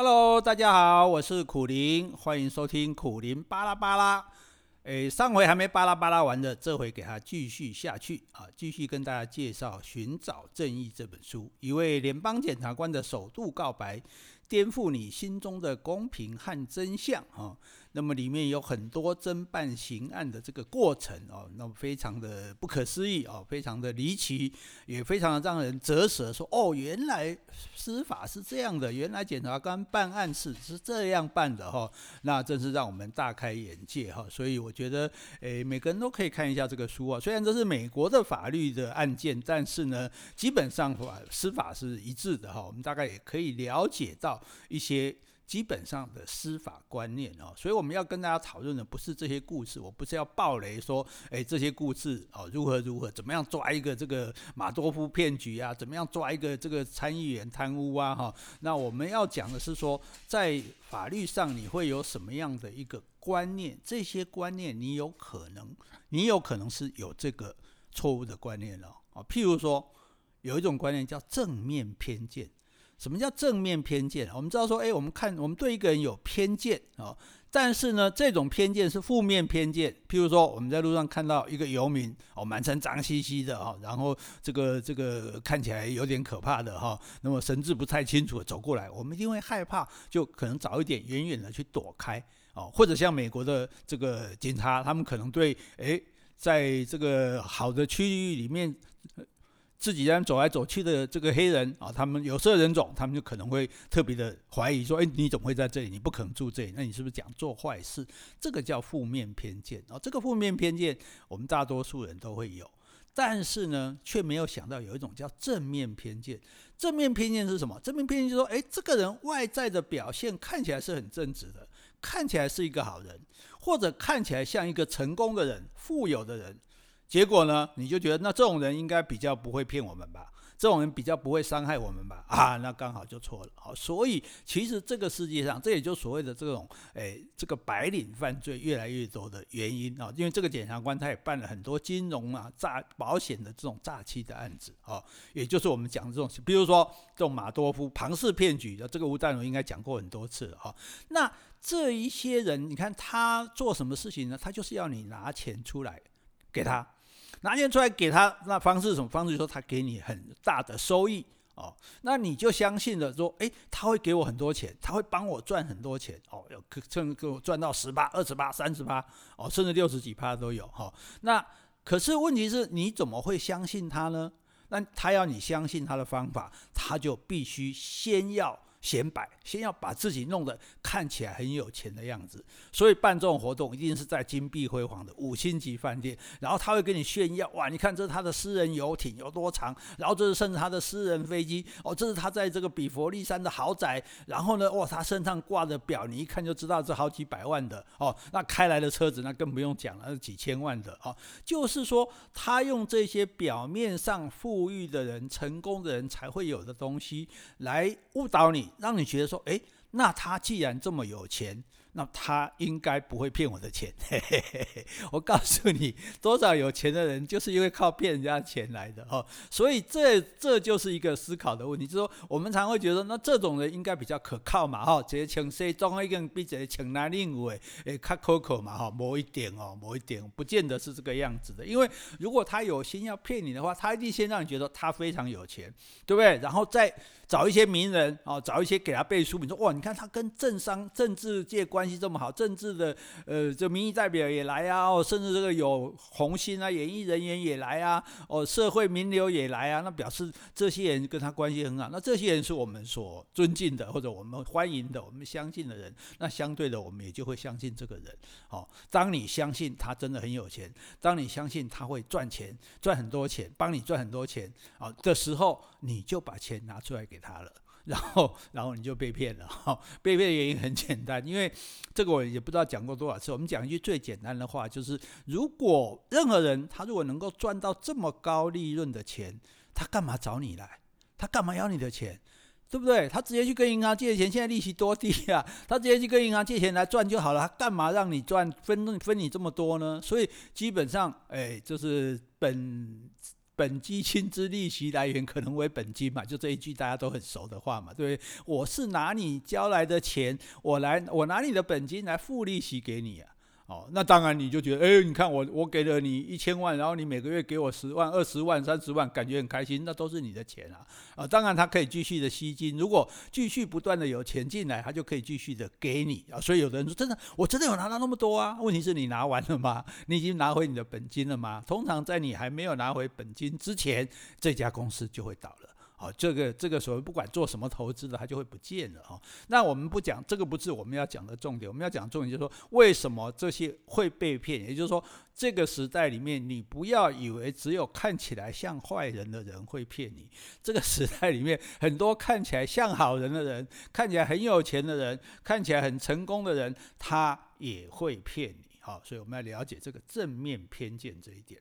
Hello，大家好，我是苦林，欢迎收听苦林巴拉巴拉。诶，上回还没巴拉巴拉完的，这回给他继续下去啊，继续跟大家介绍《寻找正义》这本书，一位联邦检察官的首度告白，颠覆你心中的公平和真相啊。那么里面有很多侦办刑案的这个过程哦，那么非常的不可思议哦，非常的离奇，也非常的让人啧舌。说哦，原来司法是这样的，原来检察官办案是是这样办的哈，那真是让我们大开眼界哈。所以我觉得，诶，每个人都可以看一下这个书啊。虽然这是美国的法律的案件，但是呢，基本上法司法是一致的哈。我们大概也可以了解到一些。基本上的司法观念哦，所以我们要跟大家讨论的不是这些故事，我不是要爆雷说，诶，这些故事哦如何如何，怎么样抓一个这个马多夫骗局啊，怎么样抓一个这个参议员贪污啊哈。那我们要讲的是说，在法律上你会有什么样的一个观念？这些观念你有可能，你有可能是有这个错误的观念了啊。譬如说，有一种观念叫正面偏见。什么叫正面偏见？我们知道说，哎，我们看我们对一个人有偏见啊，但是呢，这种偏见是负面偏见。譬如说，我们在路上看到一个游民哦，满身脏兮兮的哈，然后这个这个看起来有点可怕的哈，那么神志不太清楚的走过来，我们一定会害怕，就可能早一点远远的去躲开哦，或者像美国的这个警察，他们可能对哎，在这个好的区域里面。自己人走来走去的这个黑人啊，他们有色人种，他们就可能会特别的怀疑说：“哎，你怎么会在这里？你不可能住这里，那你是不是讲做坏事？”这个叫负面偏见啊。这个负面偏见，我们大多数人都会有，但是呢，却没有想到有一种叫正面偏见。正面偏见是什么？正面偏见就是说：“哎，这个人外在的表现看起来是很正直的，看起来是一个好人，或者看起来像一个成功的人、富有的人。”结果呢，你就觉得那这种人应该比较不会骗我们吧？这种人比较不会伤害我们吧？啊，那刚好就错了。好，所以其实这个世界上，这也就所谓的这种，诶，这个白领犯罪越来越多的原因啊。因为这个检察官他也办了很多金融啊、诈保险的这种诈欺的案子啊，也就是我们讲的这种，比如说这种马多夫庞氏骗局的，这个吴淡如应该讲过很多次了哈。那这一些人，你看他做什么事情呢？他就是要你拿钱出来给他。拿钱出来给他，那方式什么方式？就说他给你很大的收益哦，那你就相信了，说，诶，他会给我很多钱，他会帮我赚很多钱哦，有可甚至给我赚到十八、二十八、三十八哦，甚至六十几趴都有哈、哦。那可是问题是，你怎么会相信他呢？那他要你相信他的方法，他就必须先要。显摆，先要把自己弄得看起来很有钱的样子，所以办这种活动一定是在金碧辉煌的五星级饭店，然后他会跟你炫耀，哇，你看这是他的私人游艇有多长，然后这是甚至他的私人飞机，哦，这是他在这个比佛利山的豪宅，然后呢，哇，他身上挂的表，你一看就知道这好几百万的，哦，那开来的车子那更不用讲了，是几千万的，哦，就是说他用这些表面上富裕的人、成功的人才会有的东西来误导你。让你觉得说，哎，那他既然这么有钱，那他应该不会骗我的钱。嘿嘿嘿，我告诉你，多少有钱的人就是因为靠骗人家钱来的哦。所以这这就是一个思考的问题，就是说我们常会觉得，那这种人应该比较可靠嘛，哈，直接请谁装一个比直接请哪另一位诶，较可靠嘛，哈，某一点哦，某一点，不见得是这个样子的。因为如果他有心要骗你的话，他一定先让你觉得他非常有钱，对不对？然后再。找一些名人啊，找一些给他背书。你说哇，你看他跟政商、政治界关关系这么好，政治的呃，这民意代表也来啊，哦，甚至这个有红星啊，演艺人员也来啊，哦，社会名流也来啊，那表示这些人跟他关系很好。那这些人是我们所尊敬的，或者我们欢迎的，我们相信的人。那相对的，我们也就会相信这个人。哦，当你相信他真的很有钱，当你相信他会赚钱，赚很多钱，帮你赚很多钱哦的时候，你就把钱拿出来给他了，然后，然后你就被骗了。哈，被骗的原因很简单，因为这个我也不知道讲过多少次。我们讲一句最简单的话，就是如果任何人他如果能够赚到这么高利润的钱，他干嘛找你来？他干嘛要你的钱？对不对？他直接去跟银行借钱，现在利息多低啊！他直接去跟银行借钱来赚就好了，他干嘛让你赚分分你这么多呢？所以基本上，哎，就是本。本基薪资利息来源可能为本金嘛，就这一句大家都很熟的话嘛，对不对？我是拿你交来的钱，我来我拿你的本金来付利息给你啊。哦，那当然你就觉得，哎，你看我我给了你一千万，然后你每个月给我十万、二十万、三十万，感觉很开心，那都是你的钱啊。啊，当然他可以继续的吸金，如果继续不断的有钱进来，他就可以继续的给你啊。所以有的人说，真的，我真的有拿到那么多啊？问题是你拿完了吗？你已经拿回你的本金了吗？通常在你还没有拿回本金之前，这家公司就会倒了。好，这个这个所谓不管做什么投资的，它就会不见了哈。那我们不讲这个，不是我们要讲的重点。我们要讲重点就是说，为什么这些会被骗？也就是说，这个时代里面，你不要以为只有看起来像坏人的人会骗你。这个时代里面，很多看起来像好人的人，看起来很有钱的人，看起来很成功的人，他也会骗你。好，所以我们要了解这个正面偏见这一点。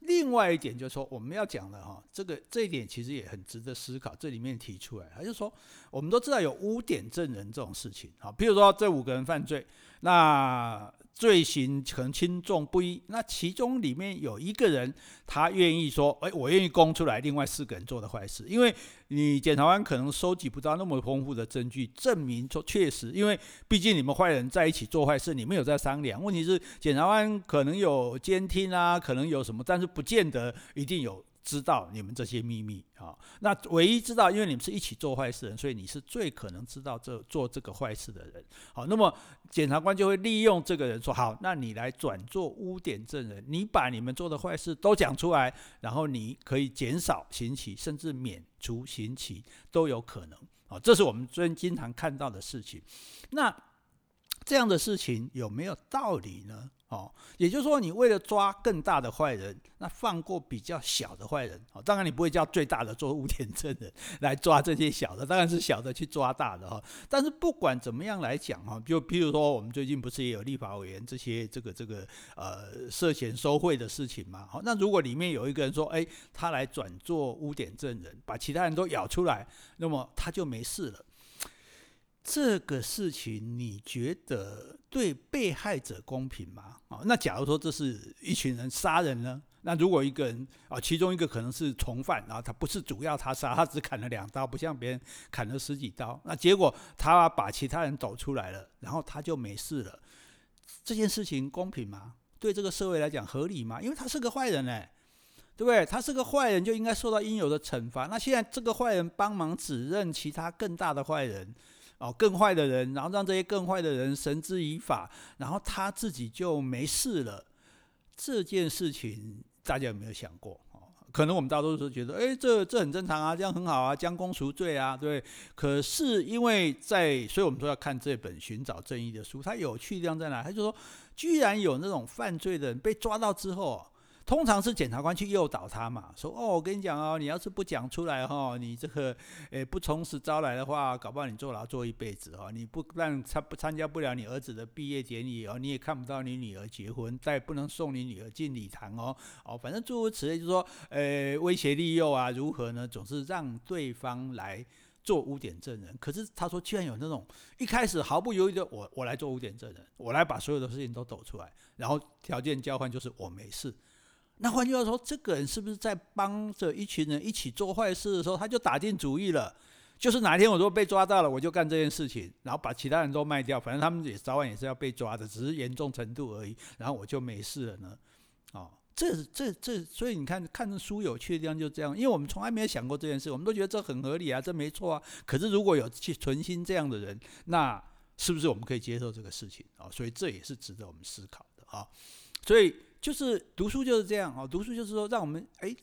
另外一点就是说，我们要讲的哈，这个这一点其实也很值得思考。这里面提出来，他就说，我们都知道有污点证人这种事情，好，譬如说这五个人犯罪，那。罪行可能轻重不一，那其中里面有一个人，他愿意说，哎，我愿意供出来，另外四个人做的坏事，因为你检察官可能收集不到那么丰富的证据，证明说确实，因为毕竟你们坏人在一起做坏事，你们有在商量。问题是检察官可能有监听啊，可能有什么，但是不见得一定有。知道你们这些秘密啊，那唯一知道，因为你们是一起做坏事人，所以你是最可能知道这做这个坏事的人。好，那么检察官就会利用这个人说：好，那你来转做污点证人，你把你们做的坏事都讲出来，然后你可以减少刑期，甚至免除刑期都有可能。啊，这是我们最经常看到的事情。那这样的事情有没有道理呢？哦，也就是说，你为了抓更大的坏人，那放过比较小的坏人。哦，当然你不会叫最大的做污点证人来抓这些小的，当然是小的去抓大的哈。但是不管怎么样来讲哈，就譬如说，我们最近不是也有立法委员这些这个这个呃涉嫌收贿的事情嘛？好，那如果里面有一个人说，哎，他来转做污点证人，把其他人都咬出来，那么他就没事了。这个事情你觉得对被害者公平吗？啊，那假如说这是一群人杀人呢？那如果一个人啊，其中一个可能是从犯，然后他不是主要他杀，他只砍了两刀，不像别人砍了十几刀，那结果他把其他人抖出来了，然后他就没事了。这件事情公平吗？对这个社会来讲合理吗？因为他是个坏人哎，对不对？他是个坏人就应该受到应有的惩罚。那现在这个坏人帮忙指认其他更大的坏人。哦，更坏的人，然后让这些更坏的人绳之以法，然后他自己就没事了。这件事情大家有没有想过？哦，可能我们大多数觉得，哎，这这很正常啊，这样很好啊，将功赎罪啊，对。可是因为在，所以我们说要看这本《寻找正义》的书，它有趣地方在哪？他就说，居然有那种犯罪的人被抓到之后。通常是检察官去诱导他嘛，说哦，我跟你讲哦，你要是不讲出来哈，你这个诶不从实招来的话，搞不好你坐牢坐一辈子哦。你不但参不参加不了你儿子的毕业典礼哦，你也看不到你女儿结婚，再不能送你女儿进礼堂哦哦，反正诸如此类，就是说呃威胁利诱啊，如何呢？总是让对方来做污点证人。可是他说，居然有那种一开始毫不犹豫的，我我来做污点证人，我来把所有的事情都抖出来，然后条件交换就是我没事。那换句话说，这个人是不是在帮着一群人一起做坏事的时候，他就打定主意了，就是哪天我如果被抓到了，我就干这件事情，然后把其他人都卖掉，反正他们也早晚也是要被抓的，只是严重程度而已，然后我就没事了呢？哦，这这这，所以你看看书有趣的地方就这样，因为我们从来没有想过这件事，我们都觉得这很合理啊，这没错啊。可是如果有去存心这样的人，那是不是我们可以接受这个事情啊？所以这也是值得我们思考的啊。所以。就是读书就是这样啊，读书就是说让我们哎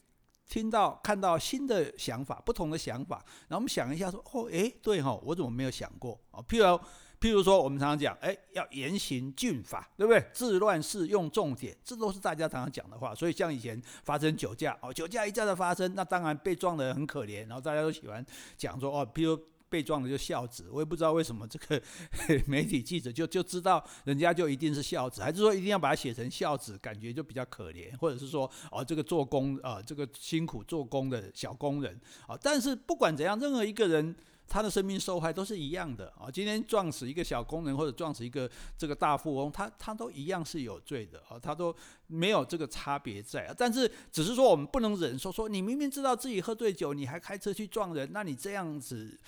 听到看到新的想法，不同的想法，然后我们想一下说哦哎对哈，我怎么没有想过啊？譬如譬如说我们常常讲哎要严刑峻法，对不对？治乱世用重典，这都是大家常常讲的话。所以像以前发生酒驾哦，酒驾一再的发生，那当然被撞的人很可怜，然后大家都喜欢讲说哦，譬如。被撞的就孝子，我也不知道为什么这个 媒体记者就就知道人家就一定是孝子，还是说一定要把它写成孝子，感觉就比较可怜，或者是说哦这个做工啊、这个辛苦做工的小工人啊，但是不管怎样，任何一个人。他的生命受害都是一样的啊！今天撞死一个小工人，或者撞死一个这个大富翁，他他都一样是有罪的啊！他都没有这个差别在啊，但是只是说我们不能忍受说，你明明知道自己喝醉酒，你还开车去撞人，那你这样子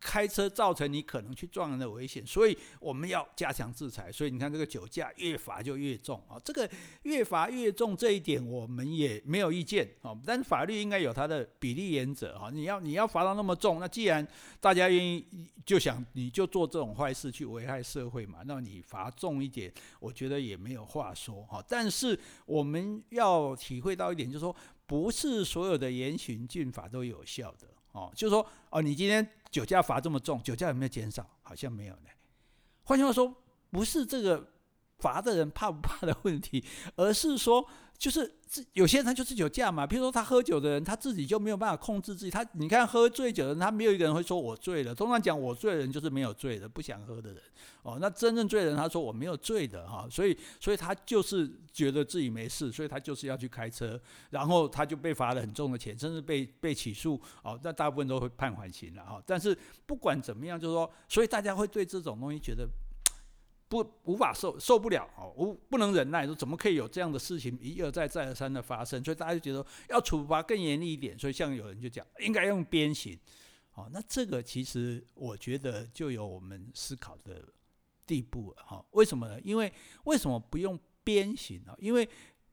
开车造成你可能去撞人的危险，所以我们要加强制裁。所以你看这个酒驾越罚就越重啊，这个越罚越重这一点我们也没有意见啊，但法律应该有它的比例原则啊，你要你要罚到那么重，那既然大家愿意就想你就做这种坏事去危害社会嘛，那你罚重一点，我觉得也没有话说哈，但是。我们要体会到一点，就是说，不是所有的严刑峻法都有效的哦。就是说，哦，你今天酒驾罚这么重，酒驾有没有减少？好像没有呢。换句话说，不是这个罚的人怕不怕的问题，而是说。就是有些人他就是酒驾嘛，比如说他喝酒的人，他自己就没有办法控制自己。他你看喝醉酒的人，他没有一个人会说我醉了。通常讲我醉的人就是没有醉的，不想喝的人。哦，那真正醉的人，他说我没有醉的哈，所以 所以他就是觉得自己没事，所以他就是要去开车，然后他就被罚了很重的钱，甚至被被起诉。哦，那大部分都会判缓刑了哈。但是不管怎么样，就是说，所以大家会对这种东西觉得。不无法受受不了哦，无不能忍耐，说怎么可以有这样的事情一而再再而三的发生？所以大家就觉得要处罚更严厉一点。所以像有人就讲应该用鞭刑，哦，那这个其实我觉得就有我们思考的地步了哈。为什么呢？因为为什么不用鞭刑呢？因为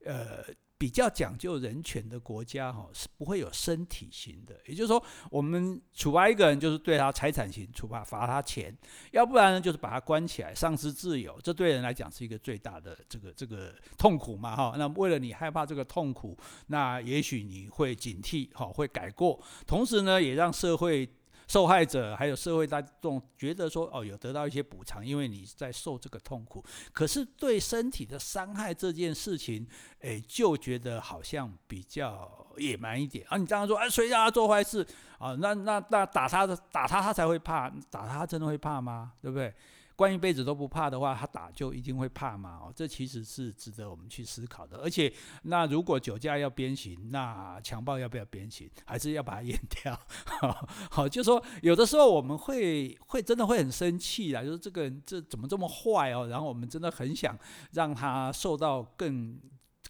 呃。比较讲究人权的国家，哈是不会有身体刑的。也就是说，我们处罚一个人，就是对他财产刑处罚，罚他钱；要不然呢，就是把他关起来，丧失自由。这对人来讲是一个最大的这个这个痛苦嘛，哈。那为了你害怕这个痛苦，那也许你会警惕，哈，会改过。同时呢，也让社会。受害者还有社会大众觉得说哦，有得到一些补偿，因为你在受这个痛苦。可是对身体的伤害这件事情，哎，就觉得好像比较野蛮一点啊。你这样说，哎，谁让他做坏事啊？那那那打他的打他，他才会怕，打他真的会怕吗？对不对？关一辈子都不怕的话，他打就一定会怕吗？哦，这其实是值得我们去思考的。而且，那如果酒驾要鞭刑，那强暴要不要鞭刑？还是要把它阉掉？好，就说有的时候我们会会真的会很生气啊，就是这个人这怎么这么坏哦？然后我们真的很想让他受到更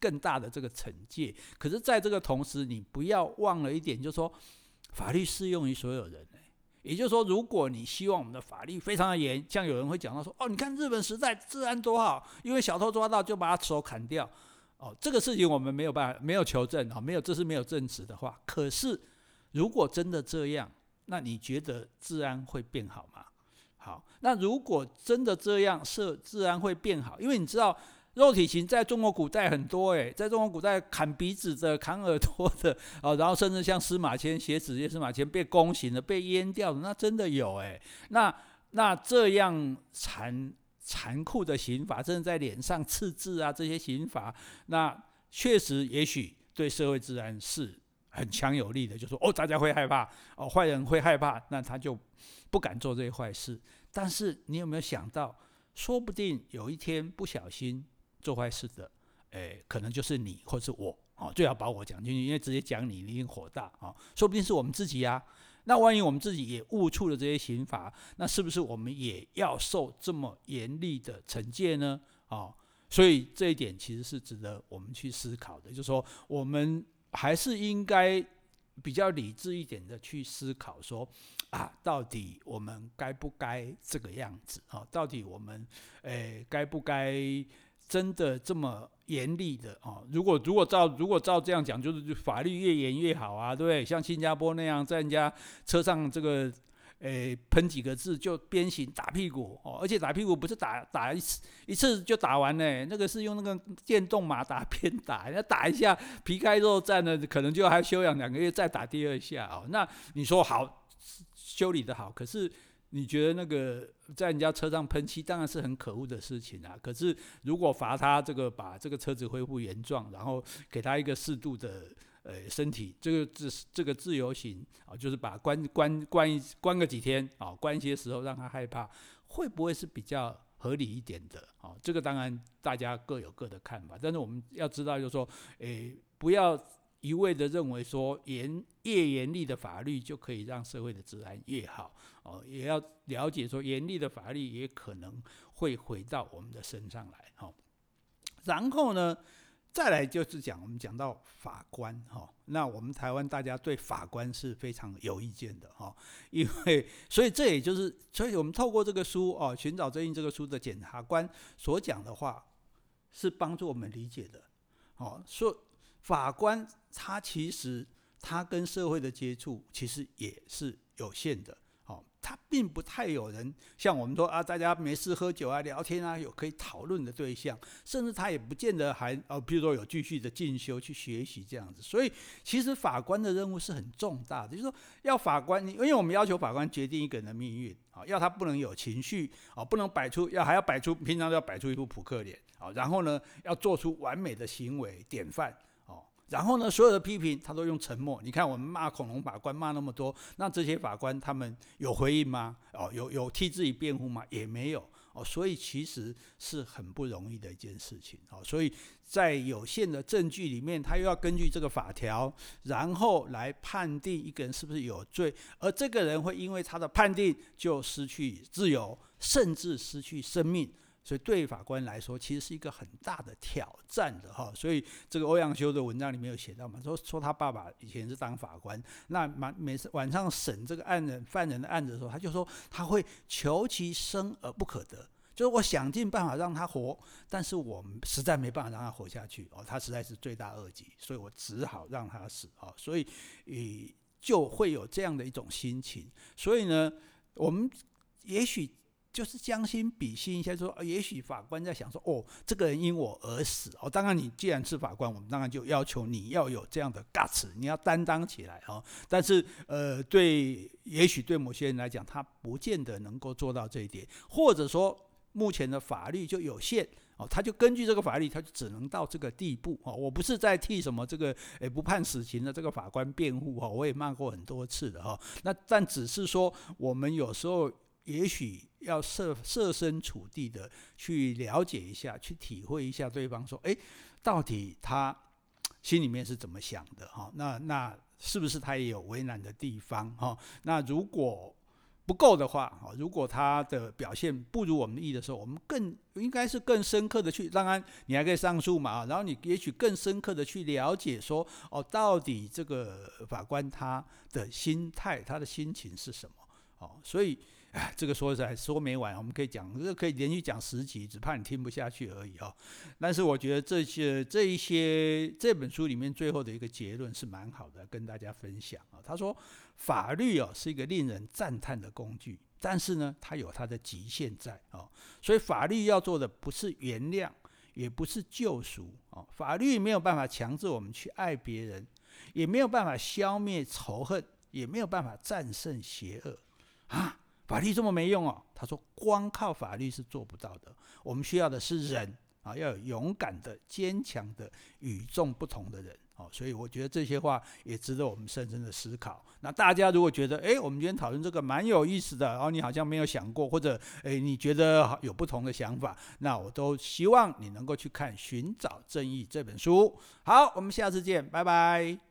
更大的这个惩戒。可是，在这个同时，你不要忘了一点，就是说法律适用于所有人。也就是说，如果你希望我们的法律非常的严，像有人会讲到说，哦，你看日本时代治安多好，因为小偷抓到就把他手砍掉，哦，这个事情我们没有办法，没有求证啊，没有，这是没有证实的话。可是，如果真的这样，那你觉得治安会变好吗？好，那如果真的这样，是治安会变好，因为你知道。肉体刑在中国古代很多诶，在中国古代砍鼻子的、砍耳朵的啊，然后甚至像司马迁写子夜司马迁被宫刑的、被阉掉的，那真的有诶。那那这样残残酷的刑罚，甚至在脸上刺字啊，这些刑罚，那确实也许对社会治安是很强有力的，就说哦，大家会害怕哦，坏人会害怕，那他就不敢做这些坏事。但是你有没有想到，说不定有一天不小心。做坏事的，诶，可能就是你或是我，哦，最好把我讲进去，因为直接讲你，一定火大啊，说不定是我们自己呀，啊。那万一我们自己也误触了这些刑罚，那是不是我们也要受这么严厉的惩戒呢？哦，所以这一点其实是值得我们去思考的，就是说，我们还是应该比较理智一点的去思考说，啊，到底我们该不该这个样子啊，到底我们诶该不该？真的这么严厉的哦？如果如果照如果照这样讲，就是法律越严越好啊，对不对？像新加坡那样，在人家车上这个，诶喷几个字就鞭刑打屁股哦，而且打屁股不是打打一次一次就打完呢，那个是用那个电动马达鞭打，人家打一下皮开肉绽的，可能就还休养两个月再打第二下哦。那你说好修理的好，可是。你觉得那个在人家车上喷漆当然是很可恶的事情啊。可是如果罚他这个把这个车子恢复原状，然后给他一个适度的呃身体这个自这个自由刑啊，就是把关关关一关个几天啊，关一些时候让他害怕，会不会是比较合理一点的啊？这个当然大家各有各的看法，但是我们要知道就是说，诶不要。一味的认为说严越严厉的法律就可以让社会的治安越好。哦，也要了解说严厉的法律也可能会回到我们的身上来。哈。然后呢，再来就是讲，我们讲到法官。哈，那我们台湾大家对法官是非常有意见的。哈，因为所以这也就是，所以我们透过这个书哦，寻找正义这个书的检察官所讲的话，是帮助我们理解的，哦，说法官他其实他跟社会的接触其实也是有限的。哦他并不太有人像我们说啊，大家没事喝酒啊、聊天啊，有可以讨论的对象，甚至他也不见得还哦，比如说有继续的进修去学习这样子。所以，其实法官的任务是很重大的，就是说要法官，因为我们要求法官决定一个人的命运啊，要他不能有情绪啊，不能摆出要还要摆出平常都要摆出一副扑克脸啊，然后呢，要做出完美的行为典范。然后呢，所有的批评他都用沉默。你看我们骂恐龙法官骂那么多，那这些法官他们有回应吗？哦，有有替自己辩护吗？也没有。哦，所以其实是很不容易的一件事情。哦，所以在有限的证据里面，他又要根据这个法条，然后来判定一个人是不是有罪，而这个人会因为他的判定就失去自由，甚至失去生命。所以对法官来说，其实是一个很大的挑战的哈。所以这个欧阳修的文章里面有写到嘛，说说他爸爸以前是当法官，那每每次晚上审这个案人犯人的案子的时候，他就说他会求其生而不可得，就是我想尽办法让他活，但是我实在没办法让他活下去哦，他实在是罪大恶极，所以我只好让他死啊。所以，诶，就会有这样的一种心情。所以呢，我们也许。就是将心比心一下，说，也许法官在想说，哦，这个人因我而死，哦，当然你既然是法官，我们当然就要求你要有这样的 guts，你要担当起来，哦。但是，呃，对，也许对某些人来讲，他不见得能够做到这一点，或者说，目前的法律就有限，哦，他就根据这个法律，他就只能到这个地步，哦，我不是在替什么这个，诶，不判死刑的这个法官辩护，哦，我也骂过很多次的，哈，那但只是说，我们有时候。也许要设设身处地的去了解一下，去体会一下对方说：“诶，到底他心里面是怎么想的？哈，那那是不是他也有为难的地方？哈，那如果不够的话，哈，如果他的表现不如我们的意的时候，我们更应该是更深刻的去，当然你还可以上诉嘛，然后你也许更深刻的去了解说，哦，到底这个法官他的心态，他的心情是什么？哦，所以。”哎，这个说实在说没完，我们可以讲，这个可以连续讲十集，只怕你听不下去而已哈。但是我觉得这些这一些这本书里面最后的一个结论是蛮好的，跟大家分享啊。他说，法律哦是一个令人赞叹的工具，但是呢，它有它的极限在哦。所以法律要做的不是原谅，也不是救赎哦。法律没有办法强制我们去爱别人，也没有办法消灭仇恨，也没有办法战胜邪恶啊。法律这么没用哦，他说光靠法律是做不到的，我们需要的是人啊，要有勇敢的、坚强的、与众不同的人哦。所以我觉得这些话也值得我们深深的思考。那大家如果觉得诶，我们今天讨论这个蛮有意思的，然后你好像没有想过，或者诶你觉得有不同的想法，那我都希望你能够去看《寻找正义》这本书。好，我们下次见，拜拜。